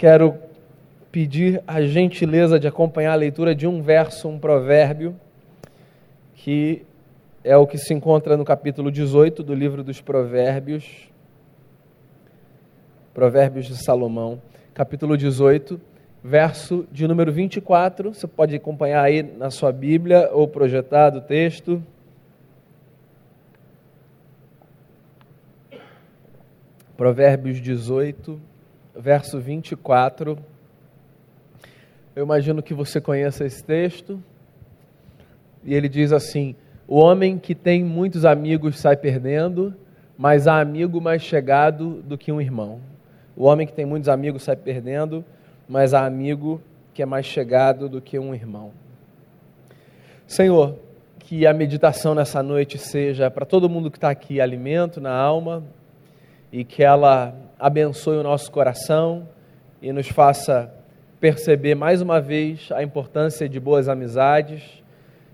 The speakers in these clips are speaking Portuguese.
quero pedir a gentileza de acompanhar a leitura de um verso, um provérbio, que é o que se encontra no capítulo 18 do livro dos Provérbios. Provérbios de Salomão, capítulo 18, verso de número 24. Você pode acompanhar aí na sua Bíblia ou projetado o texto. Provérbios 18, verso 24. Eu imagino que você conheça esse texto. E ele diz assim: O homem que tem muitos amigos sai perdendo, mas há amigo mais chegado do que um irmão. O homem que tem muitos amigos sai perdendo, mas há amigo que é mais chegado do que um irmão. Senhor, que a meditação nessa noite seja para todo mundo que está aqui alimento na alma e que ela abençoe o nosso coração e nos faça perceber mais uma vez a importância de boas amizades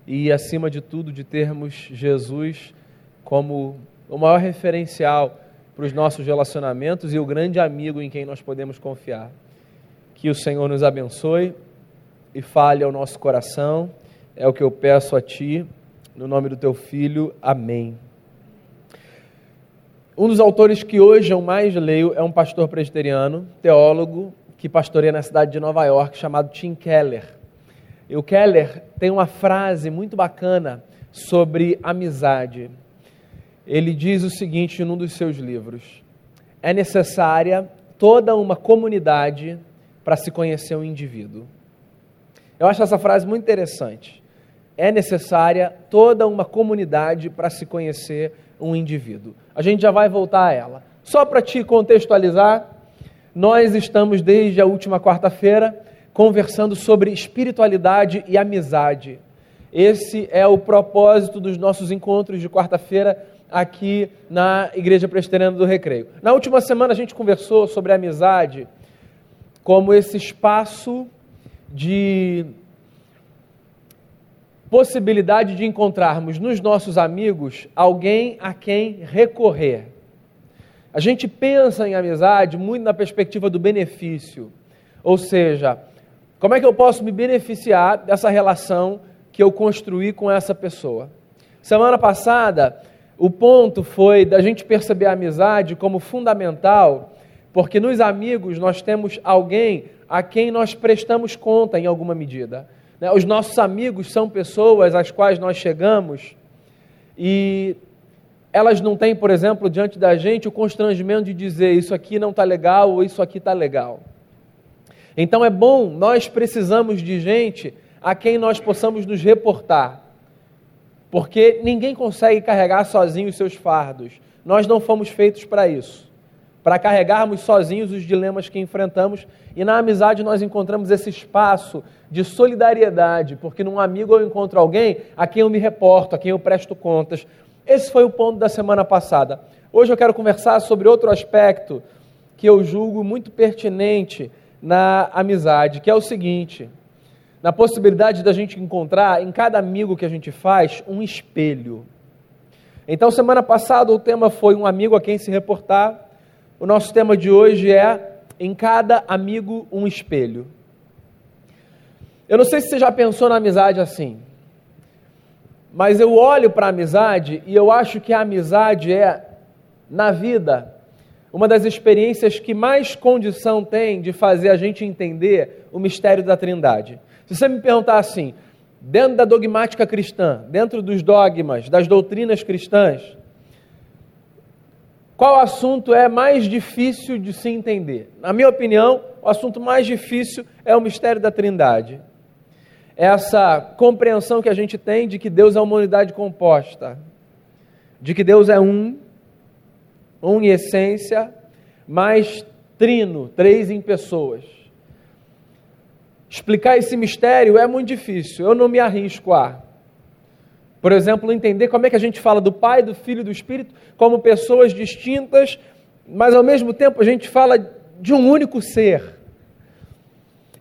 e, acima de tudo, de termos Jesus como o maior referencial para os nossos relacionamentos e o grande amigo em quem nós podemos confiar. Que o Senhor nos abençoe e fale ao nosso coração, é o que eu peço a Ti, no nome do Teu Filho. Amém. Um dos autores que hoje eu mais leio é um pastor presbiteriano, teólogo, que pastoreia na cidade de Nova York, chamado Tim Keller. E o Keller tem uma frase muito bacana sobre amizade. Ele diz o seguinte num dos seus livros: É necessária toda uma comunidade para se conhecer um indivíduo. Eu acho essa frase muito interessante. É necessária toda uma comunidade para se conhecer um indivíduo. A gente já vai voltar a ela. Só para te contextualizar, nós estamos desde a última quarta-feira conversando sobre espiritualidade e amizade. Esse é o propósito dos nossos encontros de quarta-feira aqui na Igreja Presbiteriana do Recreio. Na última semana a gente conversou sobre a amizade como esse espaço de possibilidade de encontrarmos nos nossos amigos alguém a quem recorrer. A gente pensa em amizade muito na perspectiva do benefício. Ou seja, como é que eu posso me beneficiar dessa relação que eu construí com essa pessoa? Semana passada, o ponto foi da gente perceber a amizade como fundamental, porque nos amigos nós temos alguém a quem nós prestamos conta em alguma medida. Né? Os nossos amigos são pessoas às quais nós chegamos e elas não têm, por exemplo, diante da gente o constrangimento de dizer isso aqui não está legal ou isso aqui está legal. Então é bom, nós precisamos de gente a quem nós possamos nos reportar, porque ninguém consegue carregar sozinho os seus fardos. Nós não fomos feitos para isso, para carregarmos sozinhos os dilemas que enfrentamos, e na amizade nós encontramos esse espaço de solidariedade, porque num amigo eu encontro alguém a quem eu me reporto, a quem eu presto contas, esse foi o ponto da semana passada. Hoje eu quero conversar sobre outro aspecto que eu julgo muito pertinente na amizade, que é o seguinte: na possibilidade da gente encontrar em cada amigo que a gente faz um espelho. Então, semana passada o tema foi um amigo a quem se reportar. O nosso tema de hoje é em cada amigo um espelho. Eu não sei se você já pensou na amizade assim. Mas eu olho para a amizade e eu acho que a amizade é, na vida, uma das experiências que mais condição tem de fazer a gente entender o mistério da Trindade. Se você me perguntar assim, dentro da dogmática cristã, dentro dos dogmas, das doutrinas cristãs, qual assunto é mais difícil de se entender? Na minha opinião, o assunto mais difícil é o mistério da Trindade essa compreensão que a gente tem de que Deus é uma unidade composta, de que Deus é um, um em essência, mas trino, três em pessoas. Explicar esse mistério é muito difícil, eu não me arrisco a. Por exemplo, entender como é que a gente fala do Pai, do Filho e do Espírito como pessoas distintas, mas ao mesmo tempo a gente fala de um único ser.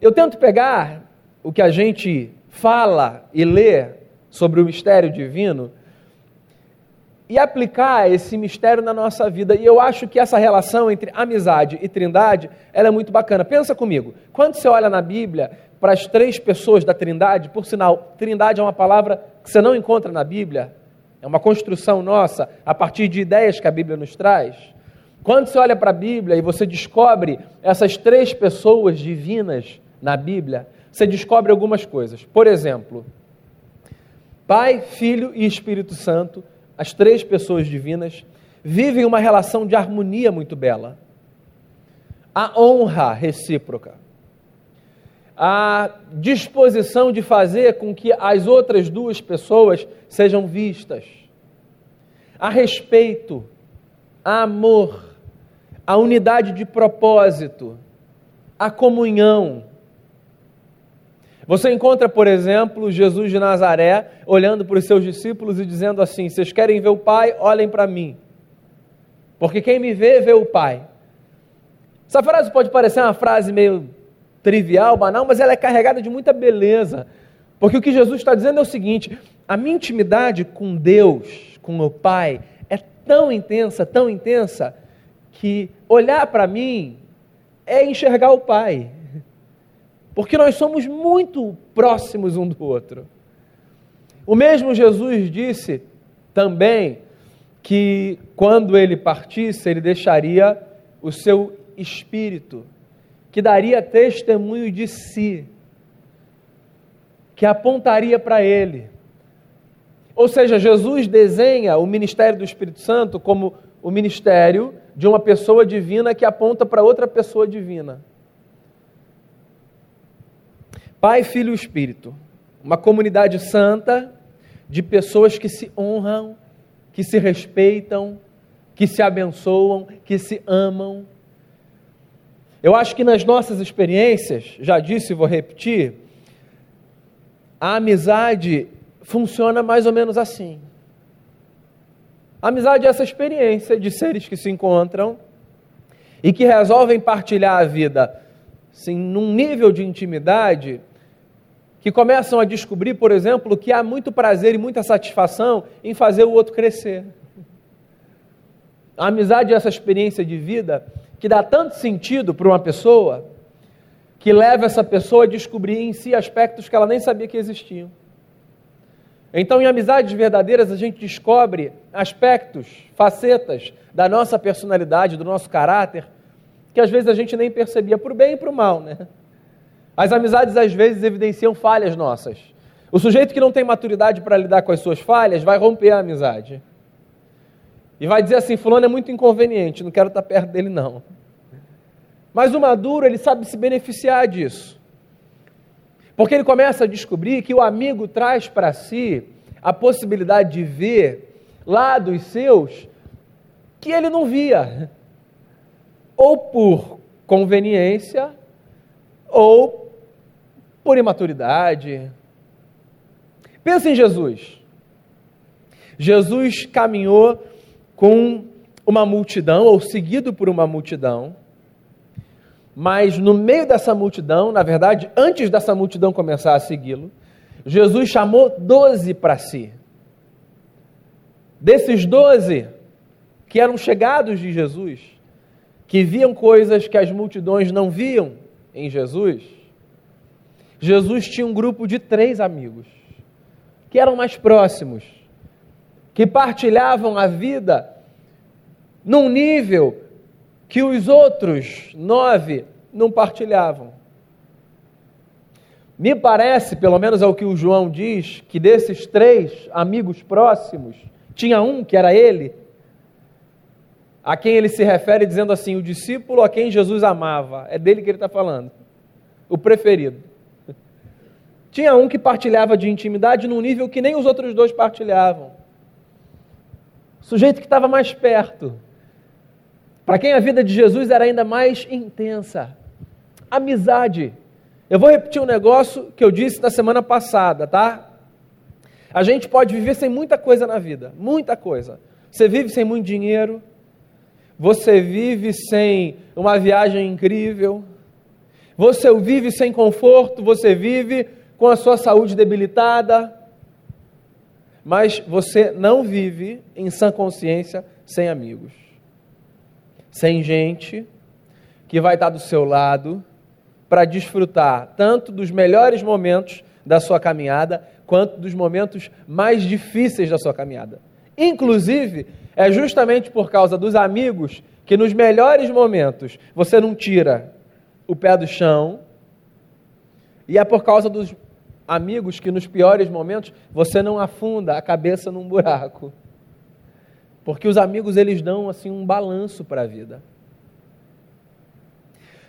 Eu tento pegar o que a gente fala e lê sobre o mistério divino e aplicar esse mistério na nossa vida. E eu acho que essa relação entre amizade e trindade, ela é muito bacana. Pensa comigo, quando você olha na Bíblia para as três pessoas da trindade, por sinal, trindade é uma palavra que você não encontra na Bíblia, é uma construção nossa a partir de ideias que a Bíblia nos traz. Quando você olha para a Bíblia e você descobre essas três pessoas divinas na Bíblia, você descobre algumas coisas. Por exemplo, Pai, Filho e Espírito Santo as três pessoas divinas, vivem uma relação de harmonia muito bela. A honra recíproca. A disposição de fazer com que as outras duas pessoas sejam vistas. A respeito, a amor, a unidade de propósito, a comunhão você encontra, por exemplo, Jesus de Nazaré olhando para os seus discípulos e dizendo assim: Vocês querem ver o Pai? Olhem para mim. Porque quem me vê, vê o Pai. Essa frase pode parecer uma frase meio trivial, banal, mas ela é carregada de muita beleza. Porque o que Jesus está dizendo é o seguinte: a minha intimidade com Deus, com o Pai, é tão intensa, tão intensa, que olhar para mim é enxergar o Pai porque nós somos muito próximos um do outro. O mesmo Jesus disse também que quando ele partisse, ele deixaria o seu espírito, que daria testemunho de si, que apontaria para ele. Ou seja, Jesus desenha o ministério do Espírito Santo como o ministério de uma pessoa divina que aponta para outra pessoa divina. Pai, Filho e Espírito. Uma comunidade santa de pessoas que se honram, que se respeitam, que se abençoam, que se amam. Eu acho que nas nossas experiências, já disse e vou repetir, a amizade funciona mais ou menos assim. A amizade é essa experiência de seres que se encontram e que resolvem partilhar a vida assim, num nível de intimidade que começam a descobrir, por exemplo, que há muito prazer e muita satisfação em fazer o outro crescer. A amizade é essa experiência de vida que dá tanto sentido para uma pessoa que leva essa pessoa a descobrir em si aspectos que ela nem sabia que existiam. Então, em amizades verdadeiras, a gente descobre aspectos, facetas da nossa personalidade, do nosso caráter, que às vezes a gente nem percebia, para o bem e para o mal, né? As amizades às vezes evidenciam falhas nossas. O sujeito que não tem maturidade para lidar com as suas falhas vai romper a amizade. E vai dizer assim: Fulano é muito inconveniente, não quero estar perto dele, não. Mas o maduro, ele sabe se beneficiar disso. Porque ele começa a descobrir que o amigo traz para si a possibilidade de ver lados seus que ele não via. Ou por conveniência, ou por imaturidade. Pensa em Jesus. Jesus caminhou com uma multidão, ou seguido por uma multidão, mas no meio dessa multidão, na verdade, antes dessa multidão começar a segui-lo, Jesus chamou doze para si. Desses doze, que eram chegados de Jesus, que viam coisas que as multidões não viam em Jesus, Jesus tinha um grupo de três amigos, que eram mais próximos, que partilhavam a vida num nível que os outros nove não partilhavam. Me parece, pelo menos é o que o João diz, que desses três amigos próximos, tinha um que era ele, a quem ele se refere dizendo assim: o discípulo a quem Jesus amava. É dele que ele está falando, o preferido. Tinha um que partilhava de intimidade num nível que nem os outros dois partilhavam. Sujeito que estava mais perto. Para quem a vida de Jesus era ainda mais intensa. Amizade. Eu vou repetir um negócio que eu disse na semana passada, tá? A gente pode viver sem muita coisa na vida, muita coisa. Você vive sem muito dinheiro, você vive sem uma viagem incrível, você vive sem conforto, você vive com a sua saúde debilitada. Mas você não vive em sã consciência sem amigos. Sem gente que vai estar do seu lado para desfrutar tanto dos melhores momentos da sua caminhada, quanto dos momentos mais difíceis da sua caminhada. Inclusive, é justamente por causa dos amigos que nos melhores momentos você não tira o pé do chão, e é por causa dos amigos que nos piores momentos você não afunda a cabeça num buraco. Porque os amigos eles dão assim um balanço para a vida.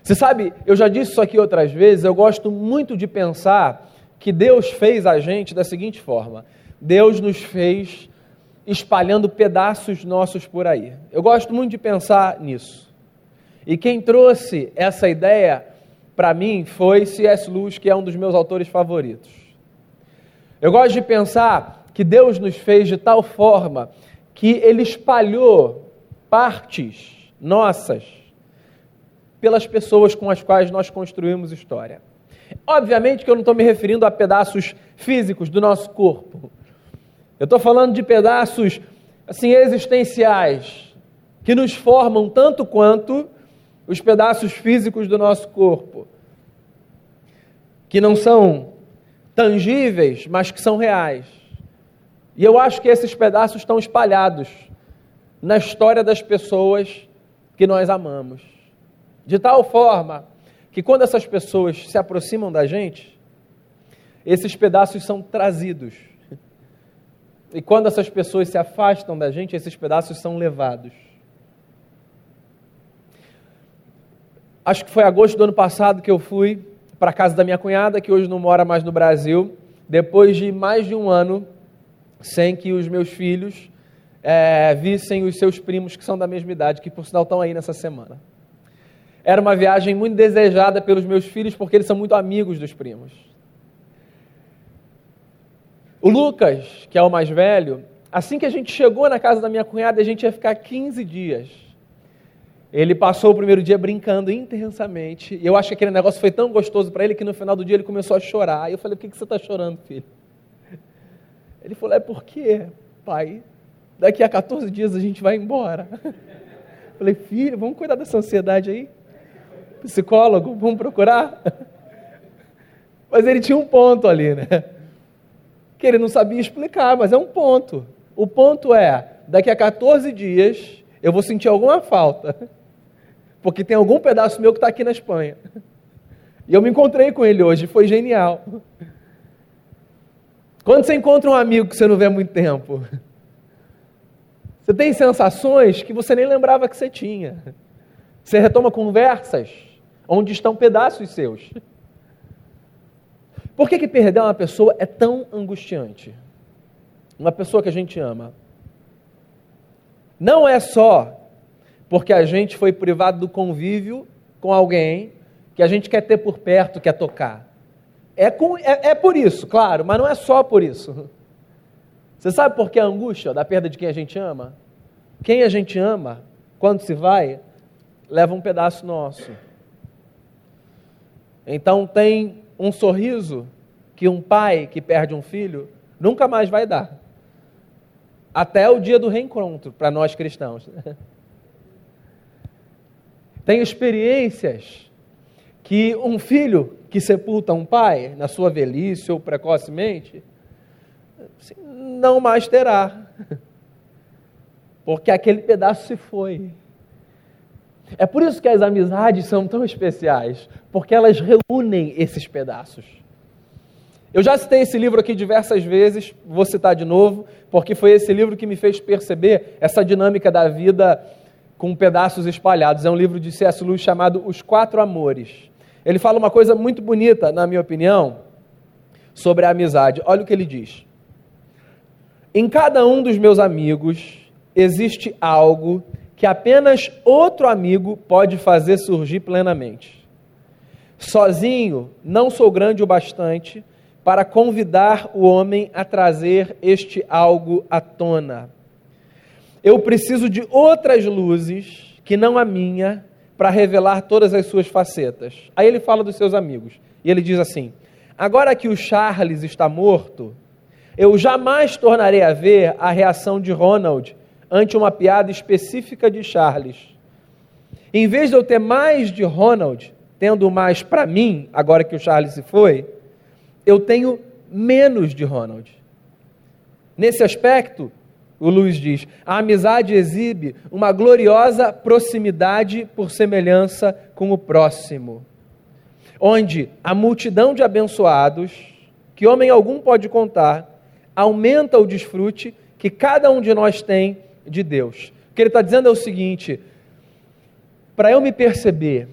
Você sabe, eu já disse isso aqui outras vezes, eu gosto muito de pensar que Deus fez a gente da seguinte forma: Deus nos fez espalhando pedaços nossos por aí. Eu gosto muito de pensar nisso. E quem trouxe essa ideia para mim foi C.S. Lewis, que é um dos meus autores favoritos. Eu gosto de pensar que Deus nos fez de tal forma que Ele espalhou partes nossas pelas pessoas com as quais nós construímos história. Obviamente que eu não estou me referindo a pedaços físicos do nosso corpo. Eu estou falando de pedaços assim existenciais que nos formam tanto quanto os pedaços físicos do nosso corpo, que não são tangíveis, mas que são reais. E eu acho que esses pedaços estão espalhados na história das pessoas que nós amamos. De tal forma que quando essas pessoas se aproximam da gente, esses pedaços são trazidos. E quando essas pessoas se afastam da gente, esses pedaços são levados. Acho que foi agosto do ano passado que eu fui para a casa da minha cunhada, que hoje não mora mais no Brasil, depois de mais de um ano sem que os meus filhos é, vissem os seus primos que são da mesma idade, que por sinal estão aí nessa semana. Era uma viagem muito desejada pelos meus filhos, porque eles são muito amigos dos primos. O Lucas, que é o mais velho, assim que a gente chegou na casa da minha cunhada, a gente ia ficar 15 dias. Ele passou o primeiro dia brincando intensamente. E eu acho que aquele negócio foi tão gostoso para ele que no final do dia ele começou a chorar. E eu falei: Por que, que você está chorando, filho? Ele falou: É porque, pai, daqui a 14 dias a gente vai embora. Eu falei: Filho, vamos cuidar dessa ansiedade aí? Psicólogo, vamos procurar? Mas ele tinha um ponto ali, né? Que ele não sabia explicar, mas é um ponto. O ponto é: daqui a 14 dias eu vou sentir alguma falta porque tem algum pedaço meu que está aqui na Espanha. E eu me encontrei com ele hoje, foi genial. Quando você encontra um amigo que você não vê há muito tempo, você tem sensações que você nem lembrava que você tinha. Você retoma conversas onde estão pedaços seus. Por que, que perder uma pessoa é tão angustiante? Uma pessoa que a gente ama. Não é só porque a gente foi privado do convívio com alguém que a gente quer ter por perto, quer tocar. É, com, é, é por isso, claro, mas não é só por isso. Você sabe por que a angústia da perda de quem a gente ama? Quem a gente ama, quando se vai, leva um pedaço nosso. Então tem um sorriso que um pai que perde um filho nunca mais vai dar. Até o dia do reencontro, para nós cristãos. Tem experiências que um filho que sepulta um pai na sua velhice ou precocemente assim, não mais terá, porque aquele pedaço se foi. É por isso que as amizades são tão especiais, porque elas reúnem esses pedaços. Eu já citei esse livro aqui diversas vezes, vou citar de novo, porque foi esse livro que me fez perceber essa dinâmica da vida com pedaços espalhados. É um livro de C.S. Lewis chamado Os Quatro Amores. Ele fala uma coisa muito bonita, na minha opinião, sobre a amizade. Olha o que ele diz. Em cada um dos meus amigos existe algo que apenas outro amigo pode fazer surgir plenamente. Sozinho não sou grande o bastante para convidar o homem a trazer este algo à tona eu preciso de outras luzes que não a minha para revelar todas as suas facetas. Aí ele fala dos seus amigos e ele diz assim: Agora que o Charles está morto, eu jamais tornarei a ver a reação de Ronald ante uma piada específica de Charles. Em vez de eu ter mais de Ronald, tendo mais para mim, agora que o Charles se foi, eu tenho menos de Ronald. Nesse aspecto, o Luiz diz: a amizade exibe uma gloriosa proximidade por semelhança com o próximo, onde a multidão de abençoados, que homem algum pode contar, aumenta o desfrute que cada um de nós tem de Deus. O que ele está dizendo é o seguinte: para eu me perceber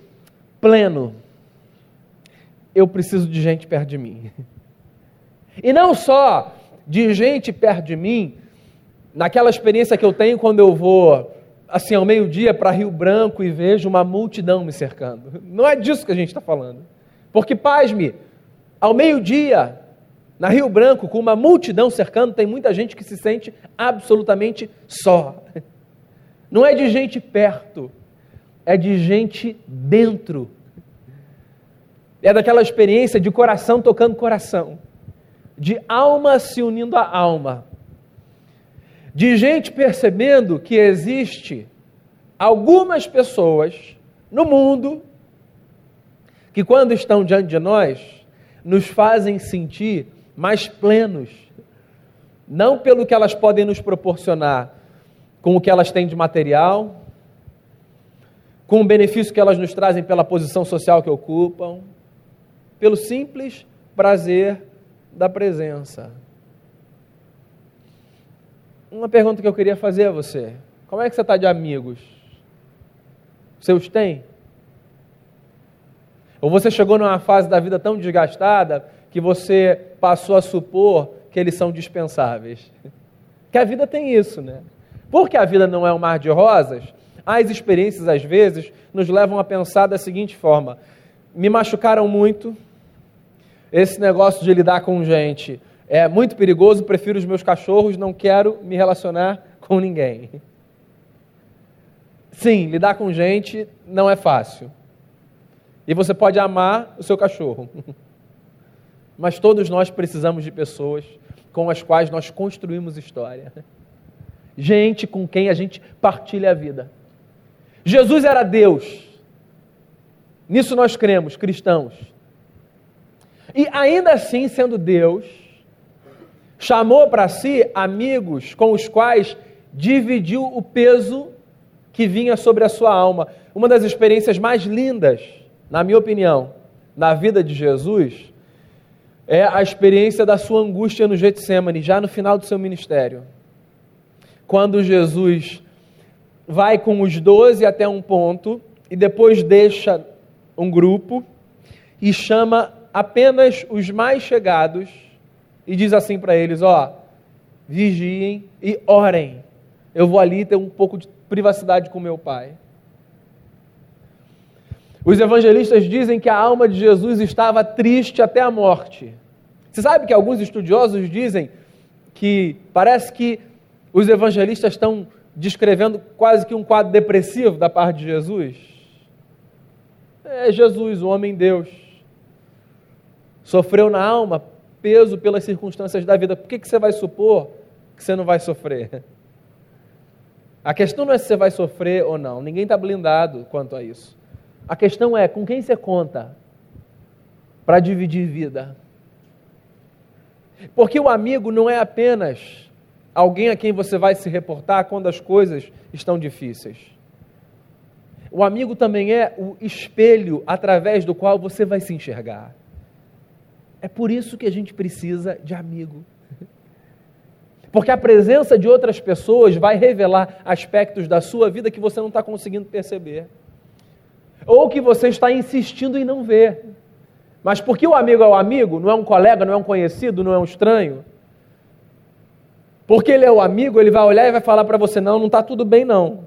pleno, eu preciso de gente perto de mim. E não só de gente perto de mim, naquela experiência que eu tenho quando eu vou, assim, ao meio-dia para Rio Branco e vejo uma multidão me cercando. Não é disso que a gente está falando. Porque, pasme, ao meio-dia, na Rio Branco, com uma multidão cercando, tem muita gente que se sente absolutamente só. Não é de gente perto, é de gente dentro. É daquela experiência de coração tocando coração, de alma se unindo a alma, de gente percebendo que existe algumas pessoas no mundo que, quando estão diante de nós, nos fazem sentir mais plenos. Não pelo que elas podem nos proporcionar com o que elas têm de material, com o benefício que elas nos trazem pela posição social que ocupam, pelo simples prazer da presença. Uma pergunta que eu queria fazer a você: como é que você está de amigos? Você os tem? Ou você chegou numa fase da vida tão desgastada que você passou a supor que eles são dispensáveis. Que a vida tem isso, né? Porque a vida não é um mar de rosas, as experiências, às vezes, nos levam a pensar da seguinte forma: me machucaram muito, esse negócio de lidar com gente é muito perigoso, prefiro os meus cachorros, não quero me relacionar com ninguém. Sim, lidar com gente não é fácil. E você pode amar o seu cachorro. Mas todos nós precisamos de pessoas com as quais nós construímos história. Gente com quem a gente partilha a vida. Jesus era Deus. Nisso nós cremos, cristãos. E ainda assim, sendo Deus, chamou para si amigos com os quais dividiu o peso que vinha sobre a sua alma. Uma das experiências mais lindas, na minha opinião, na vida de Jesus é a experiência da sua angústia no Getsemane, já no final do seu ministério. Quando Jesus vai com os doze até um ponto e depois deixa um grupo e chama apenas os mais chegados e diz assim para eles: Ó, vigiem e orem. Eu vou ali ter um pouco de privacidade com meu Pai. Os evangelistas dizem que a alma de Jesus estava triste até a morte. Você sabe que alguns estudiosos dizem que parece que os evangelistas estão descrevendo quase que um quadro depressivo da parte de Jesus? É Jesus, o homem Deus. Sofreu na alma peso pelas circunstâncias da vida. Por que, que você vai supor que você não vai sofrer? A questão não é se você vai sofrer ou não. Ninguém está blindado quanto a isso. A questão é com quem você conta para dividir vida. Porque o amigo não é apenas alguém a quem você vai se reportar quando as coisas estão difíceis. O amigo também é o espelho através do qual você vai se enxergar. É por isso que a gente precisa de amigo. Porque a presença de outras pessoas vai revelar aspectos da sua vida que você não está conseguindo perceber ou que você está insistindo em não ver. Mas porque o amigo é o amigo, não é um colega, não é um conhecido, não é um estranho. Porque ele é o amigo, ele vai olhar e vai falar para você: não, não está tudo bem, não.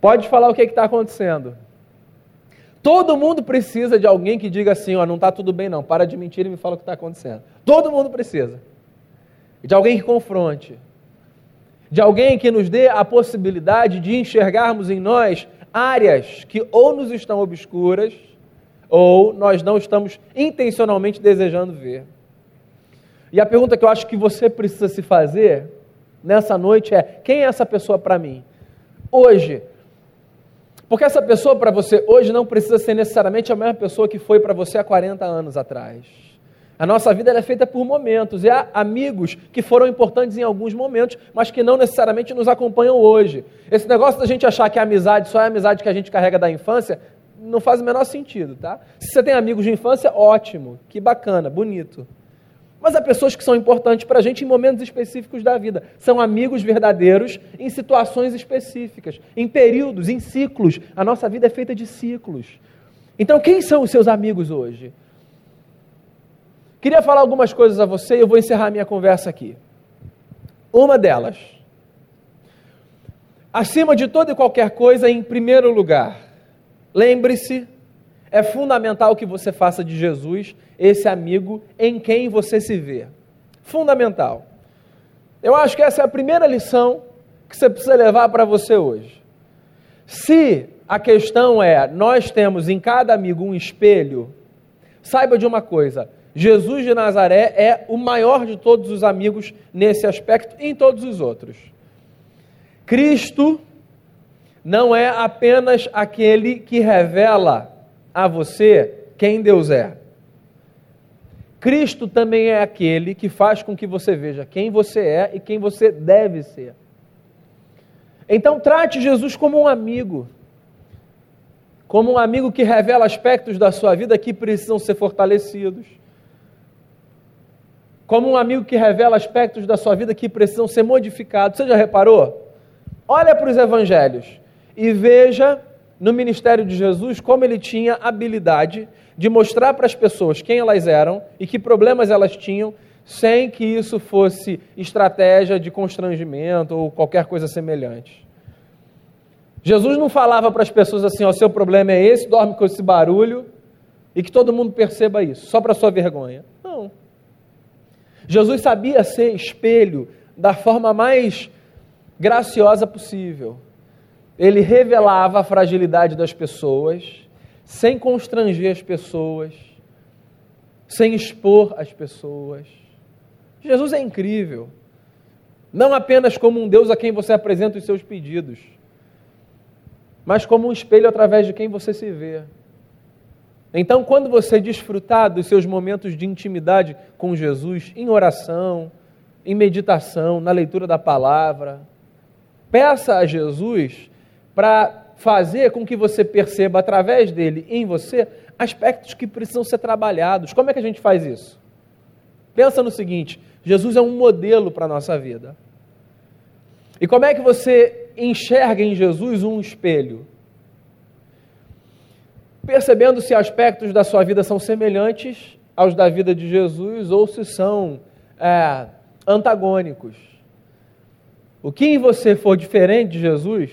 Pode falar o que está acontecendo. Todo mundo precisa de alguém que diga assim: ó, não está tudo bem, não. Para de mentir e me fala o que está acontecendo. Todo mundo precisa. De alguém que confronte. De alguém que nos dê a possibilidade de enxergarmos em nós áreas que ou nos estão obscuras ou nós não estamos intencionalmente desejando ver. E a pergunta que eu acho que você precisa se fazer nessa noite é: quem é essa pessoa para mim? Hoje. Porque essa pessoa para você hoje não precisa ser necessariamente a mesma pessoa que foi para você há 40 anos atrás. A nossa vida é feita por momentos, e há amigos que foram importantes em alguns momentos, mas que não necessariamente nos acompanham hoje. Esse negócio da gente achar que a amizade só é a amizade que a gente carrega da infância, não faz o menor sentido, tá? Se você tem amigos de infância, ótimo, que bacana, bonito. Mas há pessoas que são importantes para a gente em momentos específicos da vida. São amigos verdadeiros em situações específicas, em períodos, em ciclos. A nossa vida é feita de ciclos. Então, quem são os seus amigos hoje? Queria falar algumas coisas a você e eu vou encerrar minha conversa aqui. Uma delas, acima de toda e qualquer coisa, em primeiro lugar, lembre-se, é fundamental que você faça de Jesus esse amigo em quem você se vê. Fundamental. Eu acho que essa é a primeira lição que você precisa levar para você hoje. Se a questão é nós temos em cada amigo um espelho, saiba de uma coisa: Jesus de Nazaré é o maior de todos os amigos nesse aspecto e em todos os outros. Cristo não é apenas aquele que revela a você quem Deus é. Cristo também é aquele que faz com que você veja quem você é e quem você deve ser. Então, trate Jesus como um amigo, como um amigo que revela aspectos da sua vida que precisam ser fortalecidos como um amigo que revela aspectos da sua vida que precisam ser modificados. Você já reparou? Olha para os evangelhos e veja no ministério de Jesus como ele tinha habilidade de mostrar para as pessoas quem elas eram e que problemas elas tinham, sem que isso fosse estratégia de constrangimento ou qualquer coisa semelhante. Jesus não falava para as pessoas assim: ó, seu problema é esse, dorme com esse barulho e que todo mundo perceba isso, só para sua vergonha. Não. Jesus sabia ser espelho da forma mais graciosa possível. Ele revelava a fragilidade das pessoas, sem constranger as pessoas, sem expor as pessoas. Jesus é incrível. Não apenas como um Deus a quem você apresenta os seus pedidos, mas como um espelho através de quem você se vê. Então, quando você desfrutar dos seus momentos de intimidade com Jesus, em oração, em meditação, na leitura da palavra, peça a Jesus para fazer com que você perceba através dele em você aspectos que precisam ser trabalhados. Como é que a gente faz isso? Pensa no seguinte: Jesus é um modelo para a nossa vida. E como é que você enxerga em Jesus um espelho? percebendo se aspectos da sua vida são semelhantes aos da vida de Jesus ou se são é, antagônicos. O que em você for diferente de Jesus,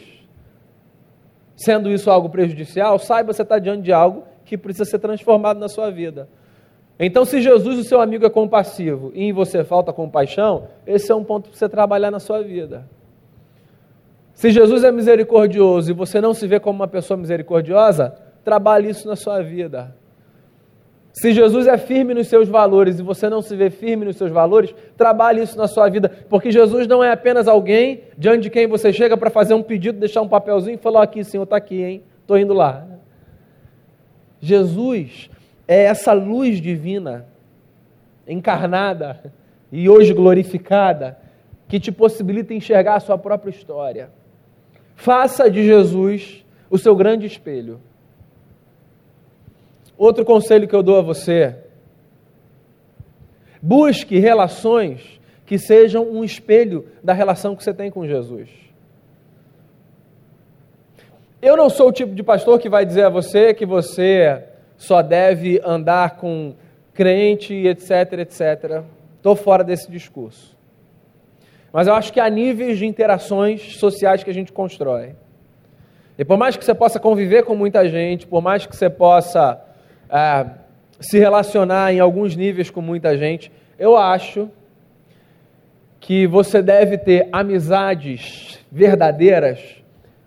sendo isso algo prejudicial, saiba você está diante de algo que precisa ser transformado na sua vida. Então, se Jesus, o seu amigo, é compassivo e em você falta compaixão, esse é um ponto para você trabalhar na sua vida. Se Jesus é misericordioso e você não se vê como uma pessoa misericordiosa, Trabalhe isso na sua vida. Se Jesus é firme nos seus valores e você não se vê firme nos seus valores, trabalhe isso na sua vida, porque Jesus não é apenas alguém diante de quem você chega para fazer um pedido, deixar um papelzinho e falar: aqui, Senhor, está aqui, hein? Estou indo lá. Jesus é essa luz divina, encarnada e hoje glorificada, que te possibilita enxergar a sua própria história. Faça de Jesus o seu grande espelho. Outro conselho que eu dou a você: busque relações que sejam um espelho da relação que você tem com Jesus. Eu não sou o tipo de pastor que vai dizer a você que você só deve andar com crente, etc, etc. Estou fora desse discurso. Mas eu acho que há níveis de interações sociais que a gente constrói. E por mais que você possa conviver com muita gente, por mais que você possa é, se relacionar em alguns níveis com muita gente, eu acho que você deve ter amizades verdadeiras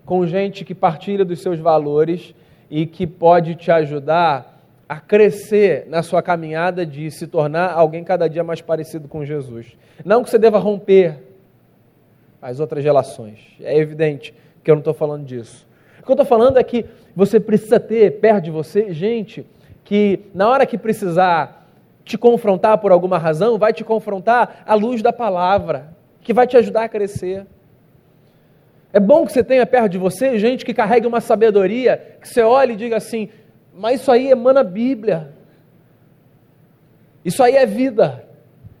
com gente que partilha dos seus valores e que pode te ajudar a crescer na sua caminhada de se tornar alguém cada dia mais parecido com Jesus. Não que você deva romper as outras relações. É evidente que eu não estou falando disso. O que eu estou falando é que você precisa ter perto de você gente que, na hora que precisar te confrontar por alguma razão, vai te confrontar à luz da palavra, que vai te ajudar a crescer. É bom que você tenha perto de você gente que carregue uma sabedoria, que você olhe e diga assim: mas isso aí emana Bíblia. Isso aí é vida.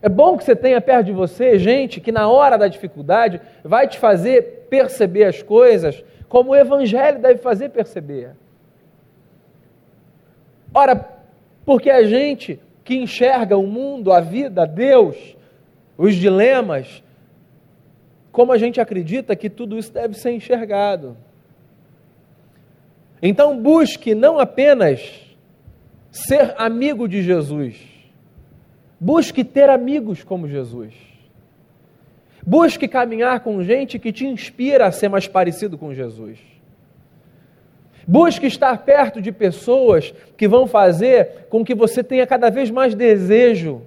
É bom que você tenha perto de você gente que, na hora da dificuldade, vai te fazer perceber as coisas como o Evangelho deve fazer perceber. Ora, porque a gente que enxerga o mundo, a vida, Deus, os dilemas, como a gente acredita que tudo isso deve ser enxergado. Então busque não apenas ser amigo de Jesus, busque ter amigos como Jesus. Busque caminhar com gente que te inspira a ser mais parecido com Jesus. Busque estar perto de pessoas que vão fazer com que você tenha cada vez mais desejo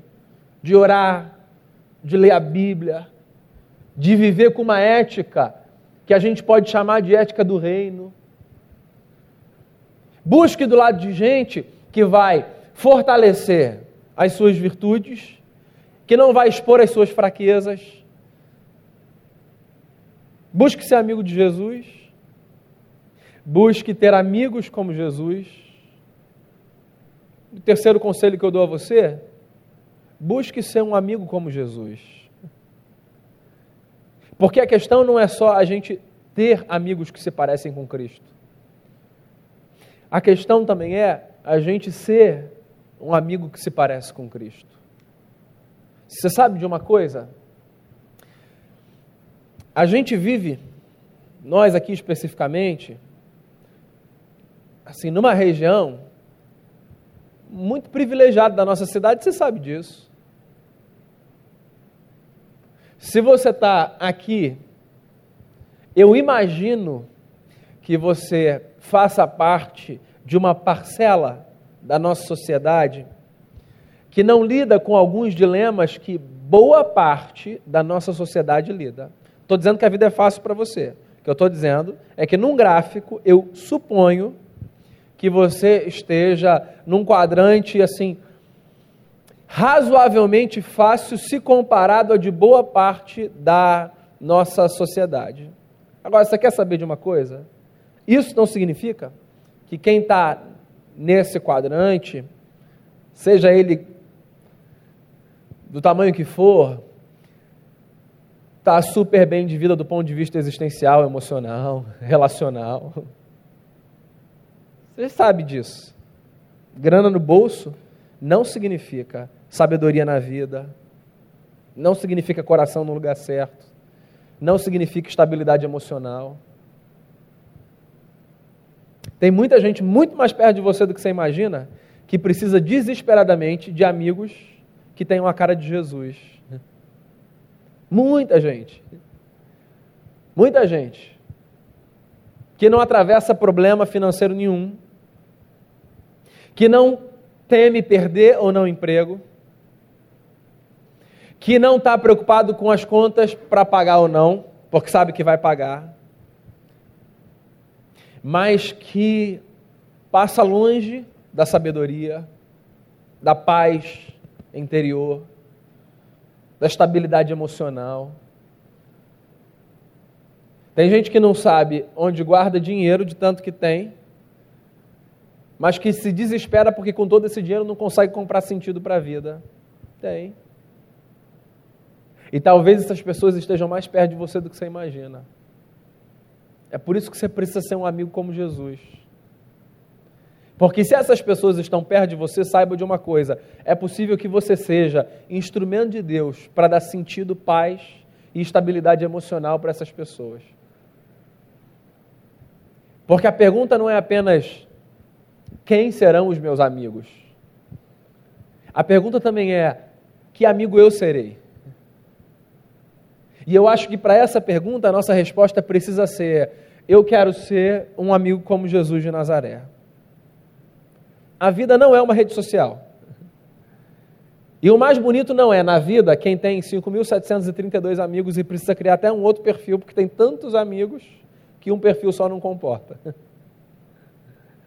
de orar, de ler a Bíblia, de viver com uma ética que a gente pode chamar de ética do reino. Busque do lado de gente que vai fortalecer as suas virtudes, que não vai expor as suas fraquezas. Busque ser amigo de Jesus. Busque ter amigos como Jesus. O terceiro conselho que eu dou a você: busque ser um amigo como Jesus. Porque a questão não é só a gente ter amigos que se parecem com Cristo. A questão também é a gente ser um amigo que se parece com Cristo. Você sabe de uma coisa? A gente vive, nós aqui especificamente, assim, numa região muito privilegiada da nossa cidade, você sabe disso. Se você está aqui, eu imagino que você faça parte de uma parcela da nossa sociedade que não lida com alguns dilemas que boa parte da nossa sociedade lida. Estou dizendo que a vida é fácil para você. O que eu estou dizendo é que num gráfico eu suponho que você esteja num quadrante assim razoavelmente fácil se comparado a de boa parte da nossa sociedade. Agora, você quer saber de uma coisa? Isso não significa que quem está nesse quadrante, seja ele do tamanho que for, está super bem de vida do ponto de vista existencial, emocional, relacional. Você sabe disso. Grana no bolso não significa sabedoria na vida, não significa coração no lugar certo, não significa estabilidade emocional. Tem muita gente muito mais perto de você do que você imagina que precisa desesperadamente de amigos que tenham a cara de Jesus. Muita gente. Muita gente. Que não atravessa problema financeiro nenhum. Que não teme perder ou não emprego. Que não está preocupado com as contas para pagar ou não, porque sabe que vai pagar mas que passa longe da sabedoria, da paz interior, da estabilidade emocional. Tem gente que não sabe onde guarda dinheiro de tanto que tem, mas que se desespera porque com todo esse dinheiro não consegue comprar sentido para a vida. Tem. E talvez essas pessoas estejam mais perto de você do que você imagina. É por isso que você precisa ser um amigo como Jesus. Porque se essas pessoas estão perto de você, saiba de uma coisa: é possível que você seja instrumento de Deus para dar sentido, paz e estabilidade emocional para essas pessoas. Porque a pergunta não é apenas quem serão os meus amigos. A pergunta também é: que amigo eu serei? E eu acho que para essa pergunta a nossa resposta precisa ser: eu quero ser um amigo como Jesus de Nazaré. a vida não é uma rede social. E o mais bonito não é na vida quem tem 5.732 amigos e precisa criar até um outro perfil, porque tem tantos amigos que um perfil só não comporta.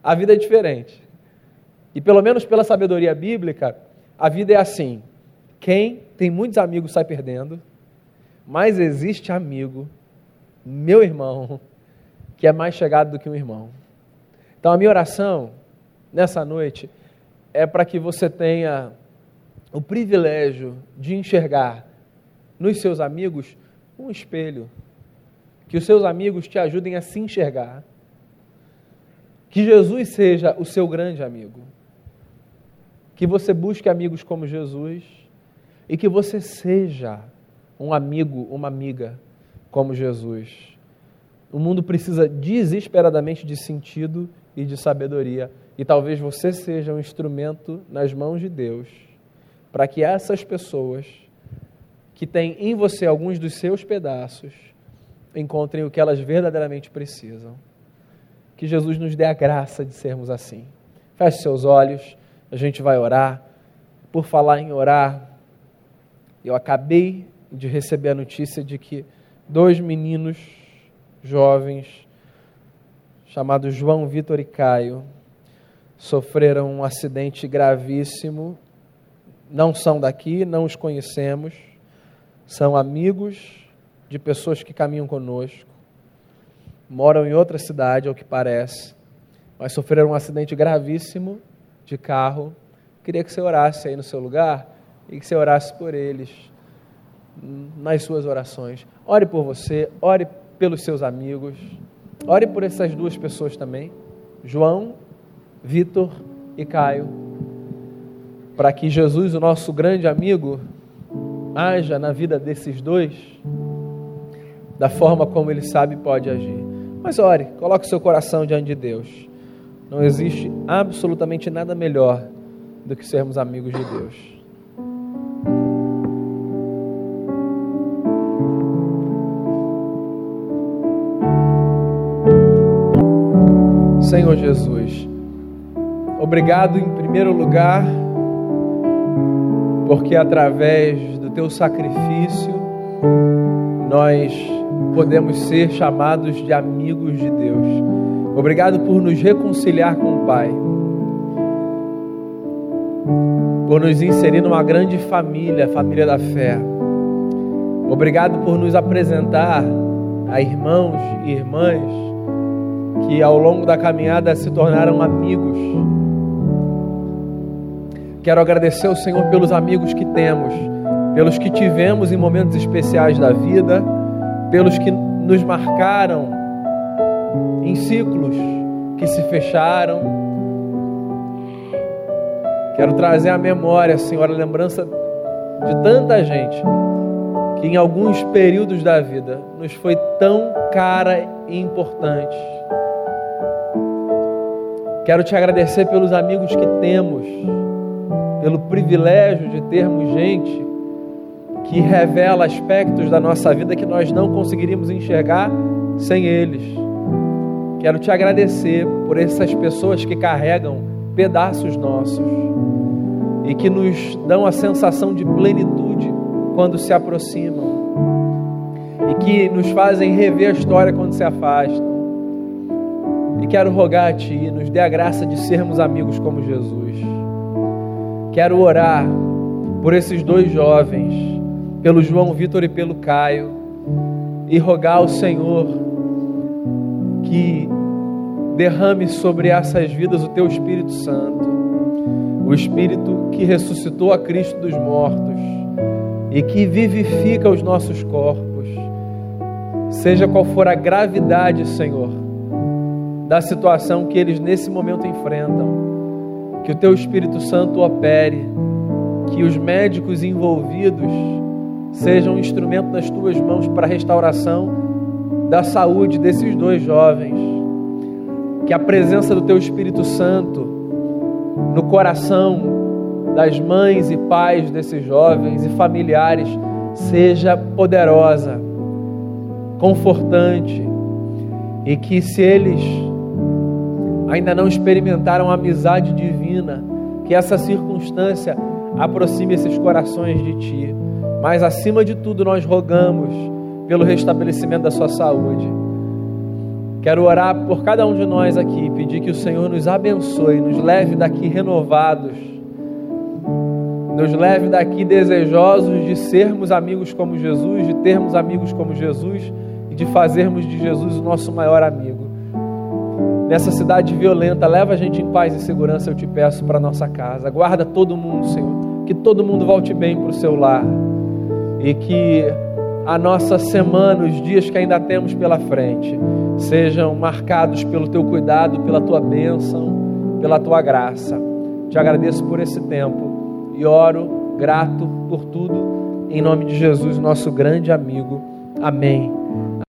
A vida é diferente. E pelo menos pela sabedoria bíblica, a vida é assim: quem tem muitos amigos sai perdendo, mas existe amigo, meu irmão, que é mais chegado do que um irmão. Então a minha oração nessa noite é para que você tenha o privilégio de enxergar nos seus amigos um espelho. Que os seus amigos te ajudem a se enxergar. Que Jesus seja o seu grande amigo. Que você busque amigos como Jesus e que você seja um amigo, uma amiga como Jesus. O mundo precisa desesperadamente de sentido e de sabedoria, e talvez você seja um instrumento nas mãos de Deus para que essas pessoas que têm em você alguns dos seus pedaços encontrem o que elas verdadeiramente precisam. Que Jesus nos dê a graça de sermos assim. Feche seus olhos, a gente vai orar. Por falar em orar, eu acabei de receber a notícia de que dois meninos jovens, chamados João Vitor e Caio, sofreram um acidente gravíssimo não são daqui, não os conhecemos, são amigos de pessoas que caminham conosco, moram em outra cidade, ao que parece, mas sofreram um acidente gravíssimo de carro. Queria que você orasse aí no seu lugar e que você orasse por eles nas suas orações. Ore por você, ore pelos seus amigos, ore por essas duas pessoas também, João, Vitor e Caio para que Jesus, o nosso grande amigo, haja na vida desses dois da forma como ele sabe e pode agir. Mas ore, coloque seu coração diante de Deus. Não existe absolutamente nada melhor do que sermos amigos de Deus. Senhor Jesus, obrigado em primeiro lugar porque através do teu sacrifício nós podemos ser chamados de amigos de Deus. Obrigado por nos reconciliar com o Pai, por nos inserir numa grande família, família da fé. Obrigado por nos apresentar a irmãos e irmãs que ao longo da caminhada se tornaram amigos Quero agradecer ao Senhor pelos amigos que temos, pelos que tivemos em momentos especiais da vida, pelos que nos marcaram em ciclos que se fecharam. Quero trazer à memória, Senhor, a lembrança de tanta gente que em alguns períodos da vida nos foi tão cara e importante. Quero te agradecer pelos amigos que temos pelo privilégio de termos gente que revela aspectos da nossa vida que nós não conseguiríamos enxergar sem eles. Quero te agradecer por essas pessoas que carregam pedaços nossos e que nos dão a sensação de plenitude quando se aproximam e que nos fazem rever a história quando se afastam. E quero rogar a Ti, nos dê a graça de sermos amigos como Jesus. Quero orar por esses dois jovens, pelo João Vitor e pelo Caio, e rogar ao Senhor que derrame sobre essas vidas o teu Espírito Santo, o Espírito que ressuscitou a Cristo dos mortos e que vivifica os nossos corpos, seja qual for a gravidade, Senhor, da situação que eles nesse momento enfrentam que o teu Espírito Santo opere, que os médicos envolvidos sejam um instrumento nas tuas mãos para a restauração da saúde desses dois jovens. Que a presença do teu Espírito Santo no coração das mães e pais desses jovens e familiares seja poderosa, confortante, e que se eles ainda não experimentaram a amizade divina, que essa circunstância aproxime esses corações de Ti. Mas acima de tudo, nós rogamos pelo restabelecimento da sua saúde. Quero orar por cada um de nós aqui, pedir que o Senhor nos abençoe, nos leve daqui renovados, nos leve daqui desejosos de sermos amigos como Jesus, de termos amigos como Jesus e de fazermos de Jesus o nosso maior amigo. Nessa cidade violenta, leva a gente em paz e segurança, eu te peço, para nossa casa. Guarda todo mundo, Senhor. Que todo mundo volte bem para o seu lar. E que a nossa semana, os dias que ainda temos pela frente, sejam marcados pelo teu cuidado, pela tua bênção, pela tua graça. Te agradeço por esse tempo e oro grato por tudo, em nome de Jesus, nosso grande amigo. Amém